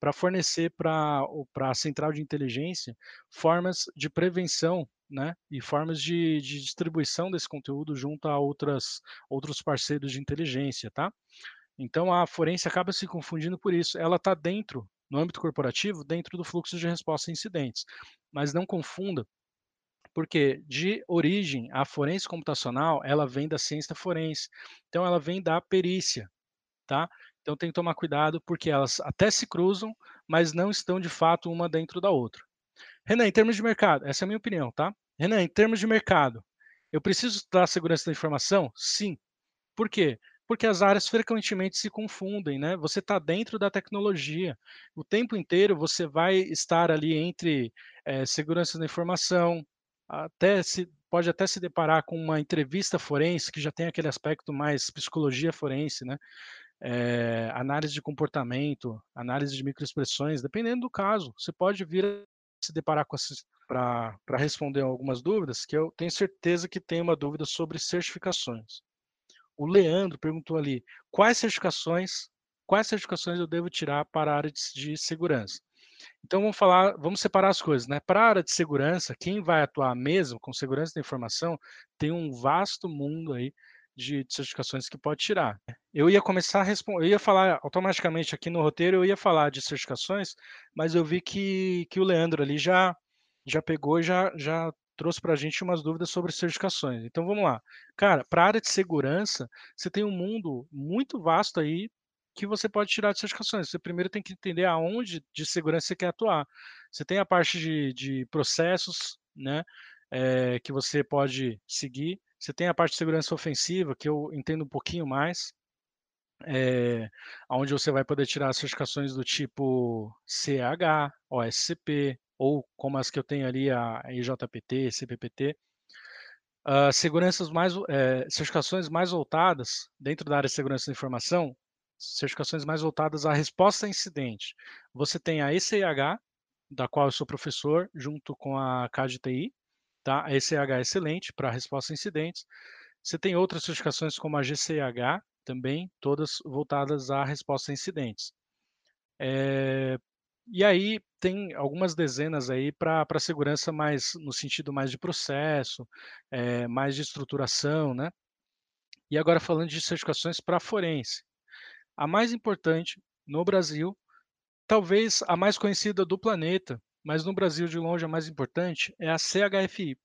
para fornecer para a central de inteligência formas de prevenção né, e formas de, de, distribuição desse conteúdo junto a outras, outros parceiros de inteligência. Tá? Então a forense acaba se confundindo por isso. Ela está dentro, no âmbito corporativo, dentro do fluxo de resposta a incidentes. Mas não confunda, porque de origem a forense computacional, ela vem da ciência forense. Então ela vem da perícia, tá? Então tem que tomar cuidado porque elas até se cruzam, mas não estão de fato uma dentro da outra. Renan, em termos de mercado, essa é a minha opinião, tá? Renan, em termos de mercado, eu preciso estudar segurança da informação? Sim. Por quê? Porque as áreas frequentemente se confundem, né? Você está dentro da tecnologia. O tempo inteiro você vai estar ali entre é, segurança da informação, até se pode até se deparar com uma entrevista forense que já tem aquele aspecto mais psicologia forense, né? É, análise de comportamento, análise de microexpressões, dependendo do caso. Você pode vir a se deparar com para responder algumas dúvidas, que eu tenho certeza que tem uma dúvida sobre certificações. O Leandro perguntou ali, quais certificações, quais certificações eu devo tirar para a área de, de segurança? Então vamos falar, vamos separar as coisas, né? Para a área de segurança, quem vai atuar mesmo com segurança da informação tem um vasto mundo aí de certificações que pode tirar. Eu ia começar a responder, eu ia falar automaticamente aqui no roteiro, eu ia falar de certificações, mas eu vi que, que o Leandro ali já já pegou já, já trouxe para a gente umas dúvidas sobre certificações. Então vamos lá. Cara, para a área de segurança, você tem um mundo muito vasto aí que você pode tirar de certificações. Você primeiro tem que entender aonde de segurança você quer atuar. Você tem a parte de, de processos, né, é, que você pode seguir. Você tem a parte de segurança ofensiva, que eu entendo um pouquinho mais, é, onde você vai poder tirar certificações do tipo CH, OSCP, ou como as que eu tenho ali, a IJPT, CPPT. Uh, seguranças mais, é, certificações mais voltadas, dentro da área de segurança da informação, certificações mais voltadas à resposta a incidente. Você tem a ECH, da qual eu sou professor, junto com a CADTI, tá? A ECH é excelente para resposta a incidentes. Você tem outras certificações como a GCH, também, todas voltadas à resposta a incidentes. É, e aí tem algumas dezenas aí para segurança mais no sentido mais de processo, é, mais de estruturação, né? E agora falando de certificações para forense. A mais importante no Brasil, talvez a mais conhecida do planeta, mas no Brasil de longe a mais importante é a CHFI,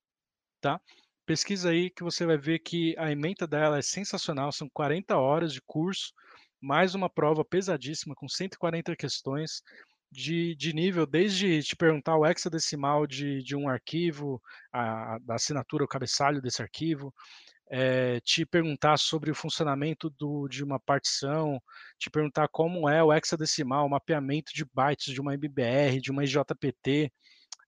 tá? Pesquisa aí que você vai ver que a ementa dela é sensacional, são 40 horas de curso, mais uma prova pesadíssima com 140 questões de, de nível, desde te perguntar o hexadecimal de, de um arquivo, a, assinatura, o cabeçalho desse arquivo, é, te perguntar sobre o funcionamento do, de uma partição, te perguntar como é o hexadecimal, o mapeamento de bytes de uma MBR, de uma IJPT,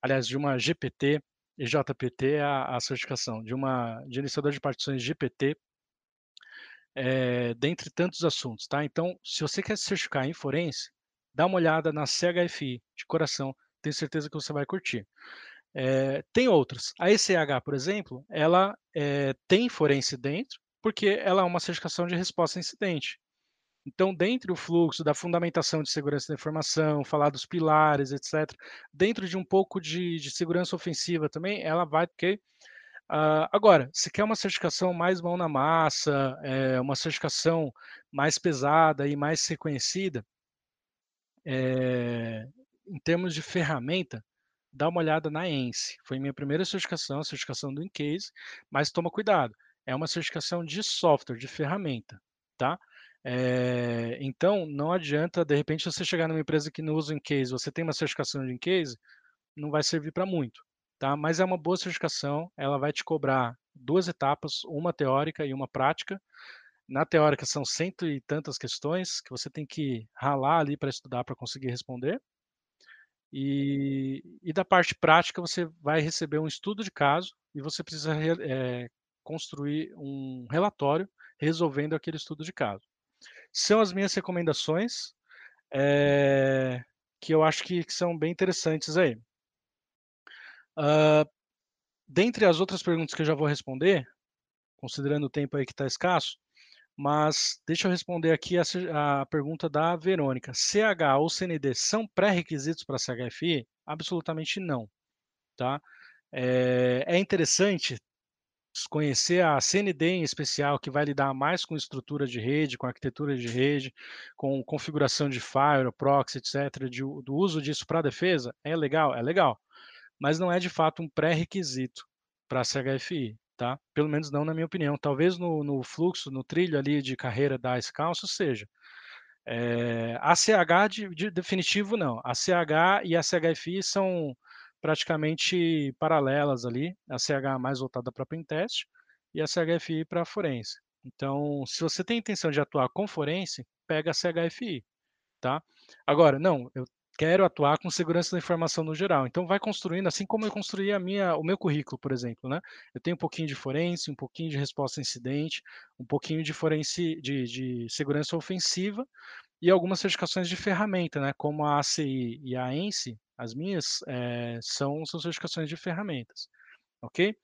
aliás, de uma GPT, IJPT é a, a certificação, de uma gerenciador de partições GPT, é, dentre tantos assuntos, tá? Então, se você quer se certificar em forense, dá uma olhada na CHFI, de coração, tenho certeza que você vai curtir. É, tem outras. A ECH, por exemplo, ela é, tem forense dentro, porque ela é uma certificação de resposta a incidente. Então, dentro do fluxo da fundamentação de segurança da informação, falar dos pilares, etc., dentro de um pouco de, de segurança ofensiva também, ela vai, porque Uh, agora, se quer uma certificação mais mão na massa, é, uma certificação mais pesada e mais reconhecida, é, em termos de ferramenta, dá uma olhada na ENSE. Foi minha primeira certificação, a certificação do Incase, mas toma cuidado, é uma certificação de software, de ferramenta, tá? É, então, não adianta, de repente, você chegar numa empresa que não usa o Incase, você tem uma certificação de Incase, não vai servir para muito, tá? Mas é uma boa certificação, ela vai te cobrar duas etapas, uma teórica e uma prática, na teórica são cento e tantas questões que você tem que ralar ali para estudar para conseguir responder. E, e, da parte prática você vai receber um estudo de caso e você precisa é, construir um relatório resolvendo aquele estudo de caso. São as minhas recomendações é, que eu acho que, que, são bem interessantes aí. Uh, dentre as outras perguntas que eu já vou responder, considerando o tempo aí que está escasso, mas deixa eu responder aqui a, a, pergunta da Verônica. CH ou CND são pré-requisitos para CHFI? Absolutamente não. Tá? É, é interessante conhecer a CND em especial, que vai lidar mais com estrutura de rede, com arquitetura de rede, com configuração de firewall, proxy, etc., de, do uso disso para defesa, é legal? É legal. Mas não é de fato um pré-requisito para a CHFI, tá? Pelo menos não na minha opinião. Talvez no, no, fluxo, no trilho ali de carreira da Scalso seja. É, a CH de, de, definitivo não. A CH e a CHFI são praticamente paralelas ali, a CH mais voltada para pentest e a CHFI para forense. Então, se você tem intenção de atuar com forense, pega a CHFI, tá? Agora, não, eu quero atuar com segurança da informação no geral. Então, vai construindo, assim como eu construí a minha, o meu currículo, por exemplo, né? Eu tenho um pouquinho de forense, um pouquinho de resposta a incidente, um pouquinho de forense, de, de segurança ofensiva e algumas certificações de ferramenta, né? Como a ACI e a ENSE, as minhas é, são, são certificações de ferramentas, ok?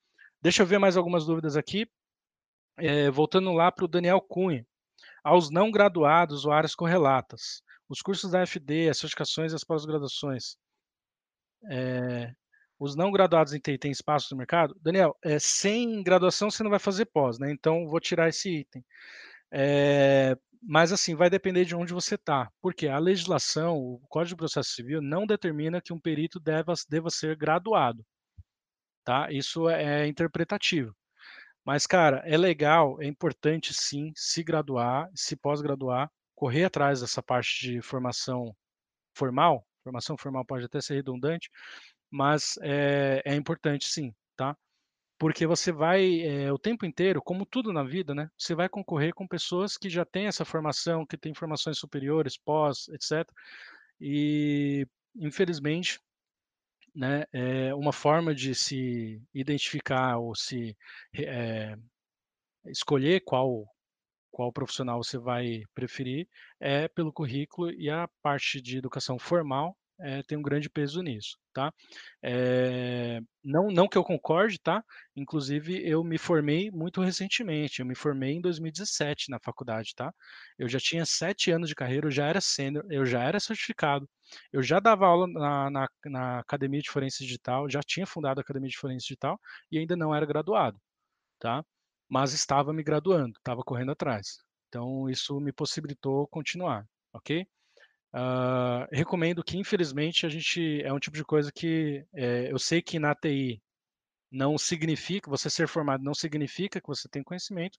Deixa eu ver mais algumas dúvidas aqui. É, voltando lá para o Daniel Cunha. Aos não graduados ou áreas correlatas, os cursos da FD, as certificações e as pós-graduações, é, os não graduados em TI têm espaço no mercado? Daniel, é, sem graduação você não vai fazer pós, né? Então vou tirar esse item. É, mas assim, vai depender de onde você está. Porque a legislação, o Código de Processo Civil, não determina que um perito deva, deva ser graduado. Tá? Isso é, é interpretativo. Mas, cara, é legal, é importante sim se graduar, se pós-graduar, correr atrás dessa parte de formação formal. Formação formal pode até ser redundante, mas é, é importante sim, tá? porque você vai é, o tempo inteiro, como tudo na vida, né? Você vai concorrer com pessoas que já têm essa formação, que têm formações superiores, pós, etc. E infelizmente, né? É uma forma de se identificar ou se é, escolher qual qual profissional você vai preferir é pelo currículo e a parte de educação formal é, tem um grande peso nisso, tá? É, não, não que eu concorde, tá? Inclusive, eu me formei muito recentemente, eu me formei em 2017 na faculdade, tá? Eu já tinha sete anos de carreira, eu já era sênior, eu já era certificado, eu já dava aula na, na, na Academia de Forense Digital, já tinha fundado a Academia de Forense Digital e ainda não era graduado, tá? Mas estava me graduando, estava correndo atrás. Então, isso me possibilitou continuar, ok? Uh, recomendo que, infelizmente, a gente é um tipo de coisa que é, eu sei que na TI não significa, você ser formado não significa que você tem conhecimento,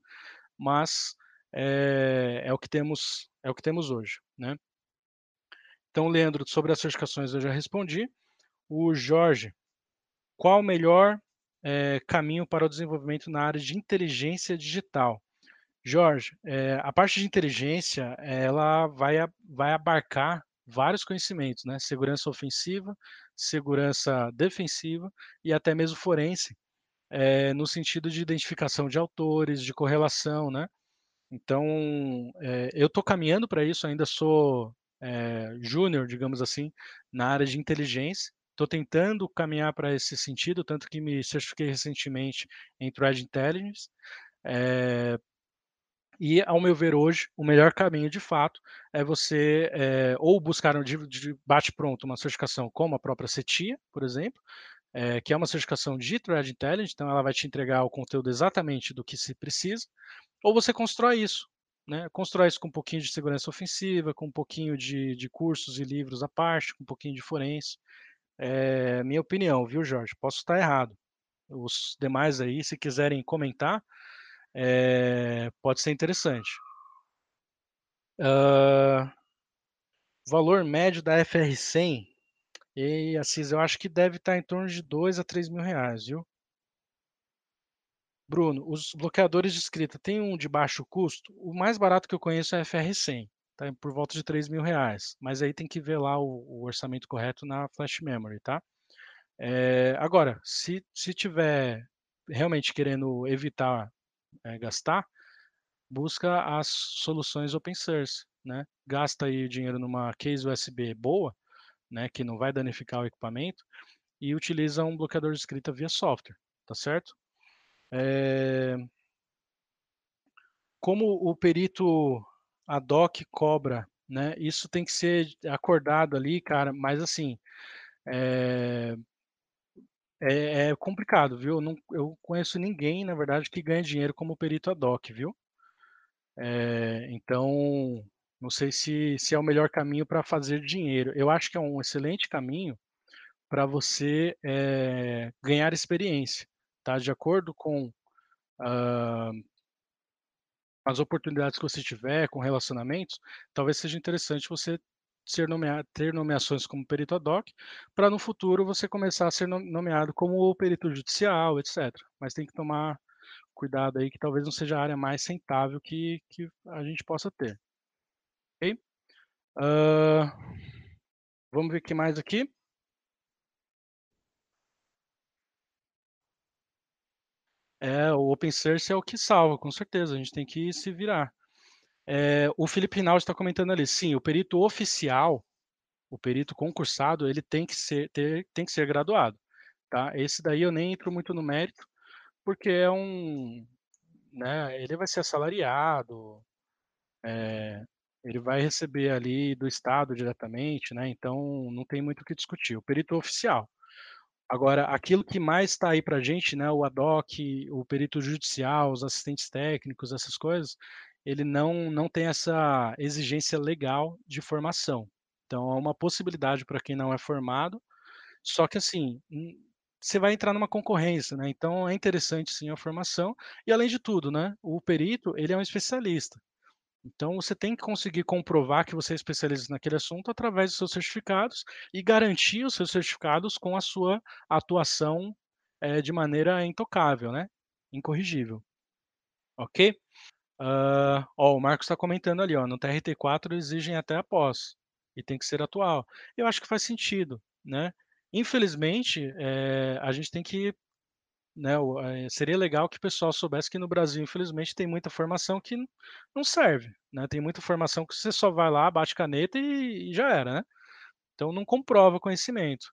mas é, é o que temos, é o que temos hoje, né? Então, Leandro, sobre as certificações eu já respondi. O Jorge, qual o melhor é, caminho para o desenvolvimento na área de inteligência digital? Jorge, é, a parte de inteligência, ela vai, vai abarcar vários conhecimentos, né? Segurança ofensiva, segurança defensiva e até mesmo forense, é, no sentido de identificação de autores, de correlação, né? Então, é, eu estou caminhando para isso, ainda sou júnior, digamos assim, na área de inteligência. Estou tentando caminhar para esse sentido, tanto que me certifiquei recentemente em Threat Intelligence. É, e, ao meu ver, hoje, o melhor caminho, de fato, é você é, ou buscar um de, de bate-pronto uma certificação como a própria CETIA, por exemplo, é, que é uma certificação de Threat Intelligence, então ela vai te entregar o conteúdo exatamente do que se precisa, ou você constrói isso, né? Constrói isso com um pouquinho de segurança ofensiva, com um pouquinho de, de cursos e livros à parte, com um pouquinho de forense. É minha opinião, viu, Jorge? Posso estar errado. Os demais aí, se quiserem comentar, é, pode ser interessante. Uh, valor médio da FR100, e Assis, eu acho que deve estar em torno de 2 a 3 mil reais, viu? Bruno, os bloqueadores de escrita tem um de baixo custo? O mais barato que eu conheço é a FR100, tá por volta de 3 mil reais, mas aí tem que ver lá o, o orçamento correto na flash memory, tá? É, agora, se, se tiver realmente querendo evitar é, gastar, busca as soluções open source, né? Gasta aí dinheiro numa case USB boa, né, que não vai danificar o equipamento, e utiliza um bloqueador de escrita via software, tá certo? É... Como o perito ad hoc cobra, né? Isso tem que ser acordado ali, cara, mas assim, é... É é complicado, viu. Eu não eu conheço ninguém, na verdade, que ganha dinheiro como perito ad hoc, viu. Eh, então, não sei se se é o melhor caminho para fazer dinheiro. Eu acho que é um excelente caminho para você, eh, ganhar experiência, tá. De acordo com, hã as oportunidades que você tiver com relacionamentos, talvez seja interessante você ser nomeado ter nomeações como perito ad hoc, para no futuro você começar a ser no nomeado como perito judicial, etcétera. Mas tem que tomar cuidado aí que talvez não seja a área mais rentável que que a gente possa ter. Ok? Hã, vamos ver o que mais aqui. É, o open source é o que salva, com certeza, a gente tem que se virar. Eh, o Felipe Rinaldi está comentando ali, sim, o perito oficial, o perito concursado, ele tem que ser ter tem que ser graduado, tá. Esse daí eu nem entro muito no mérito, porque é um né, ele vai ser assalariado, eh, ele vai receber ali do estado diretamente, né, então não tem muito o que discutir, o perito oficial. Agora, aquilo que mais está aí para a gente, né, o ad hoc, o perito judicial, os assistentes técnicos, essas coisas, ele não não tem essa exigência legal de formação. Então é uma possibilidade para quem não é formado, só que assim, hum, você vai entrar numa concorrência, né, então é interessante sim a formação, e além de tudo, né, o perito ele é um especialista. Então você tem que conseguir comprovar que você é especialista naquele assunto através dos seus certificados, e garantir os seus certificados com a sua atuação, eh, de maneira intocável, né, incorrigível. Ok? Hã, ó, o Marcos está comentando ali, ó, no TRT4 exigem até a pós, e tem que ser atual. Eu acho que faz sentido, né. Infelizmente, eh, a gente tem que né, eh, seria legal que o pessoal soubesse que no Brasil, infelizmente, tem muita formação que não serve, né, tem muita formação que você só vai lá, bate caneta e e já era, né. Então não comprova conhecimento.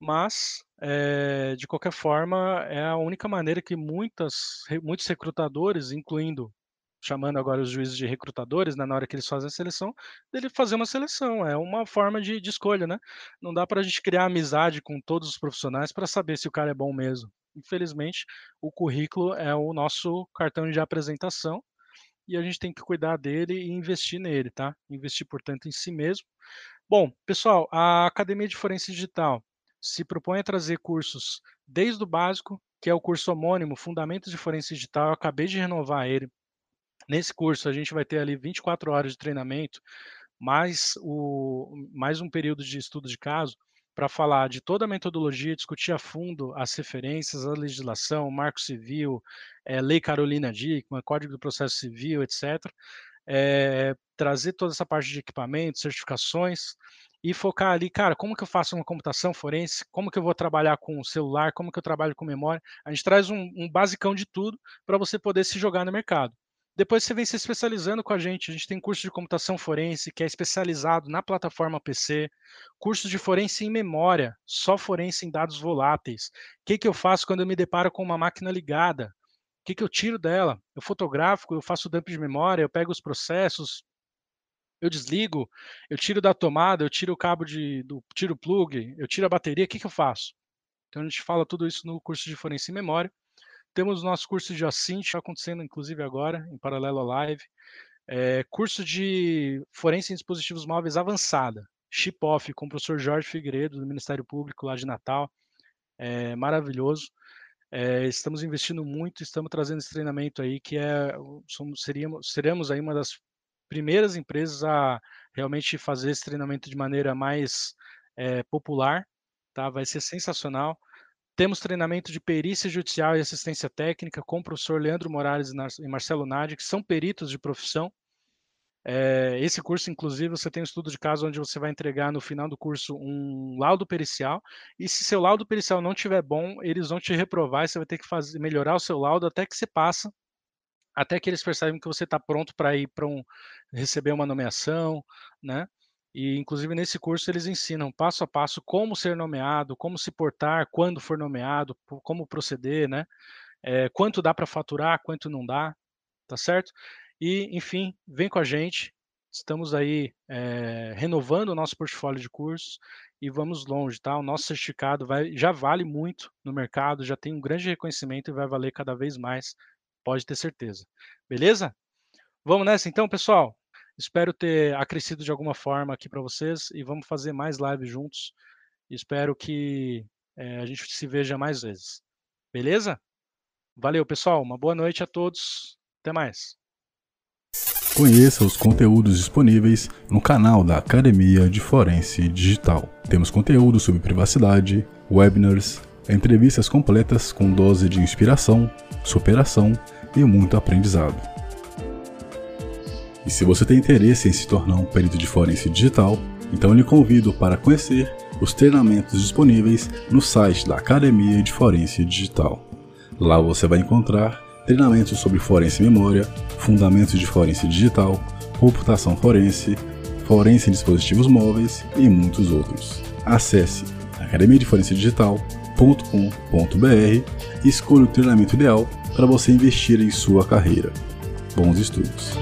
Mas, eh, de qualquer forma, é a única maneira que muitas muitos recrutadores, incluindo chamando agora os juízes de recrutadores, né, na hora que eles fazem a seleção, dele fazer uma seleção, é uma forma de de escolha, né. Não dá pra gente criar amizade com todos os profissionais pra saber se o cara é bom mesmo. Infelizmente, o currículo é o nosso cartão de apresentação, e a gente tem que cuidar dele e investir nele, tá. Investir, portanto, em si mesmo. Bom, pessoal, a Academia de Forense Digital se propõe a trazer cursos desde o básico, que é o curso homônimo, Fundamentos de Forense Digital, eu acabei de renovar ele. Nesse curso a gente vai ter ali 24 horas de treinamento, mais o mais um período de estudo de caso, pra falar de toda a metodologia, discutir a fundo as referências, a legislação, marco civil, eh, lei Carolina Dickmann, Código do Processo Civil, etcétera. Eh, trazer toda essa parte de equipamentos, certificações, e focar ali, cara, como que eu faço uma computação forense, como que eu vou trabalhar com o celular, como que eu trabalho com memória. A gente traz um um basicão de tudo, pra você poder se jogar no mercado. Depois você vem se especializando com a gente, a gente tem curso de computação forense, que é especializado na plataforma PC, curso de forense em memória, só forense em dados voláteis. Que que eu faço quando eu me deparo com uma máquina ligada? Que que eu tiro dela? Eu fotografo, eu faço dump de memória, eu pego os processos eu desligo, eu tiro da tomada, eu tiro o cabo de do tiro o plug, eu tiro a bateria, que que eu faço? Então a gente fala tudo isso no curso de forense em memória. Temos o nosso curso de OSINT, tá acontecendo inclusive agora, em paralelo à live. Eh, curso de forense em dispositivos móveis avançada, Chip-Off, com o professor Jorge Figueiredo, do Ministério Público lá de Natal, eh, maravilhoso. Eh, estamos investindo muito, estamos trazendo esse treinamento aí que é somos seríamos seremos aí uma das primeiras empresas a realmente fazer esse treinamento de maneira mais, eh, popular, tá, vai ser sensacional. Temos treinamento de perícia judicial e assistência técnica com o professor Leandro Morales e Marcelo Nadi, que são peritos de profissão. Eh, esse curso, inclusive, você tem um estudo de caso onde você vai entregar no final do curso um laudo pericial, e se seu laudo pericial não estiver bom, eles vão te reprovar e você vai ter que fazer melhorar o seu laudo até que você passa, até que eles percebem que você tá pronto pra ir pra um receber uma nomeação, né. E inclusive nesse curso eles ensinam passo a passo como ser nomeado, como se portar quando for nomeado, como proceder, né. Eh, quanto dá pra faturar, quanto não dá, tá certo? E, enfim, vem com a gente, estamos aí é, renovando o nosso portfólio de cursos e vamos longe, tá? O nosso certificado vai, já vale muito no mercado, já tem um grande reconhecimento e vai valer cada vez mais, pode ter certeza. Beleza? Vamos nessa então, pessoal? Espero ter acrescido de alguma forma aqui para vocês e vamos fazer mais lives juntos. Espero que é, a gente se veja mais vezes. Beleza? Valeu, pessoal. Uma boa noite a todos. Até mais. Conheça os conteúdos disponíveis no canal da Academia de Forense Digital. Temos conteúdo sobre privacidade, webinars, entrevistas completas com dose de inspiração, superação e muito aprendizado. E se você tem interesse em se tornar um perito de forense digital, então lhe convido para conhecer os treinamentos disponíveis no site da Academia de Forense Digital. Lá você vai encontrar treinamentos sobre forense memória, fundamentos de forense digital, computação forense, forense em dispositivos móveis e muitos outros. Acesse academiadeforencedigital.com.br e escolha o treinamento ideal para você investir em sua carreira. Bons estudos!